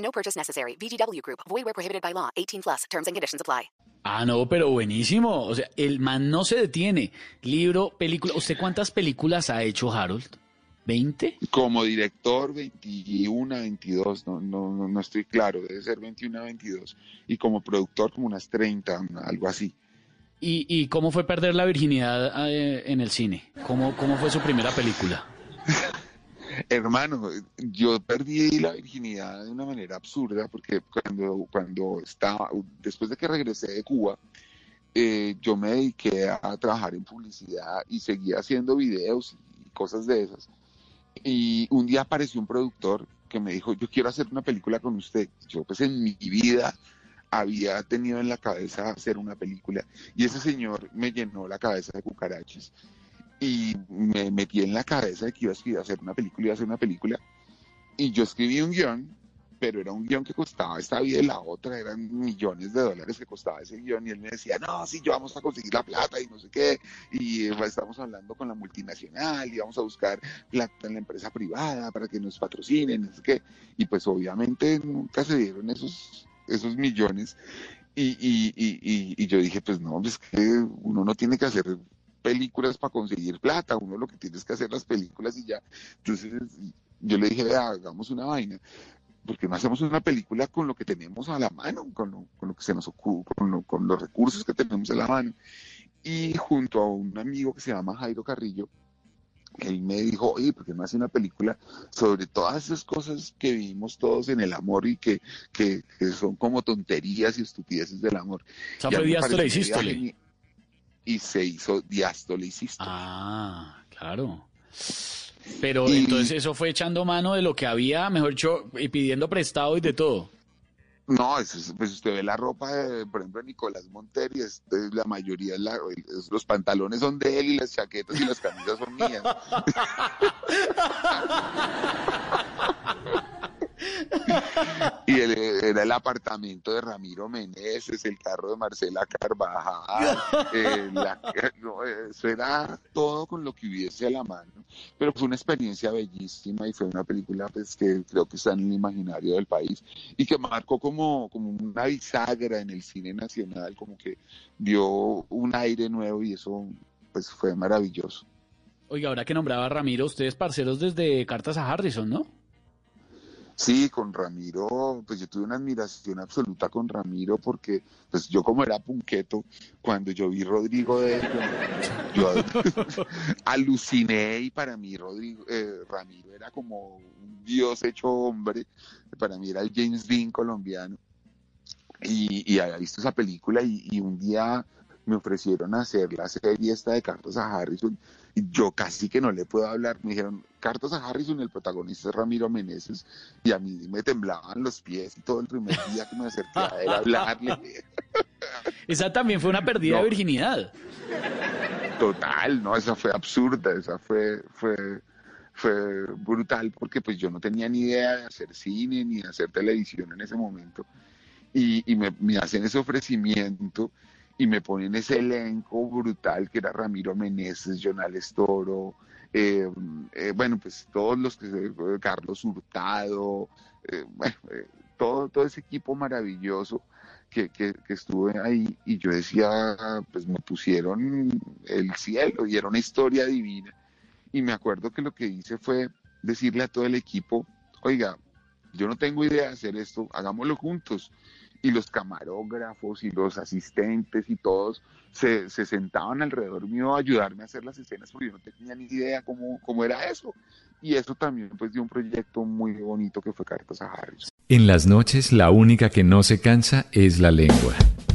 No purchase necessary. VGW Group. Void where prohibited by law. 18 plus. Terms and conditions apply. Ah, no, pero buenísimo. O sea, el man no se detiene. Libro, película. ¿Usted cuántas películas ha hecho, Harold? ¿20? Como director, 21, 22, no, no, no, no estoy claro, debe ser 21, 22. Y como productor, como unas 30, algo así. ¿Y, y cómo fue perder la virginidad eh, en el cine? ¿Cómo, ¿Cómo fue su primera película? Hermano, yo perdí la virginidad de una manera absurda porque cuando, cuando estaba, después de que regresé de Cuba, eh, yo me dediqué a trabajar en publicidad y seguía haciendo videos y cosas de esas. Y un día apareció un productor que me dijo, yo quiero hacer una película con usted. Yo pues en mi vida había tenido en la cabeza hacer una película y ese señor me llenó la cabeza de cucarachas y me metí en la cabeza de que iba a hacer una película, iba a hacer una película. Y yo escribí un guion, pero era un guion que costaba esta vida y la otra, eran millones de dólares que costaba ese guion. Y él me decía, no, sí, yo vamos a conseguir la plata y no sé qué. Y eh, estamos hablando con la multinacional y vamos a buscar plata en la empresa privada para que nos patrocinen, no sé qué. Y pues obviamente nunca se dieron esos, esos millones. Y, y, y, y yo dije, pues no, es que uno no tiene que hacer películas para conseguir plata, uno lo que tiene es que hacer las películas y ya. Entonces yo le dije, vea, hagamos una vaina, porque no hacemos una película con lo que tenemos a la mano, con lo, con lo que se nos ocurre, con, con los recursos que tenemos a la mano. Y junto a un amigo que se llama Jairo Carrillo, él me dijo, oye, ¿por qué no hace una película sobre todas esas cosas que vivimos todos en el amor y que, que, que son como tonterías y estupideces del amor? Fue y sístole. Y, se hizo diástole y sístole. Ah, claro. Pero Y- entonces eso fue echando mano de lo que había, mejor dicho, y pidiendo prestado y de todo. No, eso es- pues usted ve la ropa, de, por ejemplo, de Nicolás Montero y la mayoría, la- es- los pantalones son de él y las chaquetas y las camisas son mías. y era el apartamento de Ramiro Meneses, el carro de Marcela Carvajal, eh, eso era todo con lo que hubiese a la mano. Pero fue una experiencia bellísima y fue una película pues, que creo que está en el imaginario del país y que marcó como, como una bisagra en el cine nacional, como que dio un aire nuevo y eso pues fue maravilloso. Oiga, ahora que nombraba a Ramiro, ustedes parceros desde Cartas a Harrison, ¿no? Sí, con Ramiro, pues yo tuve una admiración absoluta con Ramiro porque pues yo como era punqueto, cuando yo vi Rodrigo de yo aluciné y para mí Rodrigo, eh, Ramiro era como un dios hecho hombre, para mí era el James Dean colombiano. Y, había visto esa película y un día me ofrecieron hacer la serie esta de Cartas a Harrison y yo casi que no le puedo hablar. Me dijeron, Cartas a Harrison, el protagonista es Ramiro Meneses y a mí me temblaban los pies y todo el primer día que me acerqué a él a hablarle. Esa también fue una pérdida No. de virginidad. Total, no, esa fue absurda, esa fue, fue, fue brutal porque pues yo no tenía ni idea de hacer cine ni de hacer televisión en ese momento y, y me, me hacen ese ofrecimiento y me ponen ese elenco brutal que era Ramiro Meneses, Jonales Toro, eh, eh, bueno, pues todos los que, se- Carlos Hurtado, eh, eh, todo, todo ese equipo maravilloso que, que, que estuve ahí y yo decía, pues me pusieron el cielo y era una historia divina. Y me acuerdo que lo que hice fue decirle a todo el equipo, oiga, yo no tengo idea de hacer esto, hagámoslo juntos. Y los camarógrafos y los asistentes y todos se, se sentaban alrededor mío a ayudarme a hacer las escenas porque yo no tenía ni idea cómo, cómo era eso. Y eso también pues dio un proyecto muy bonito que fue Cartas a Harris. En las noches la única que no se cansa es la lengua.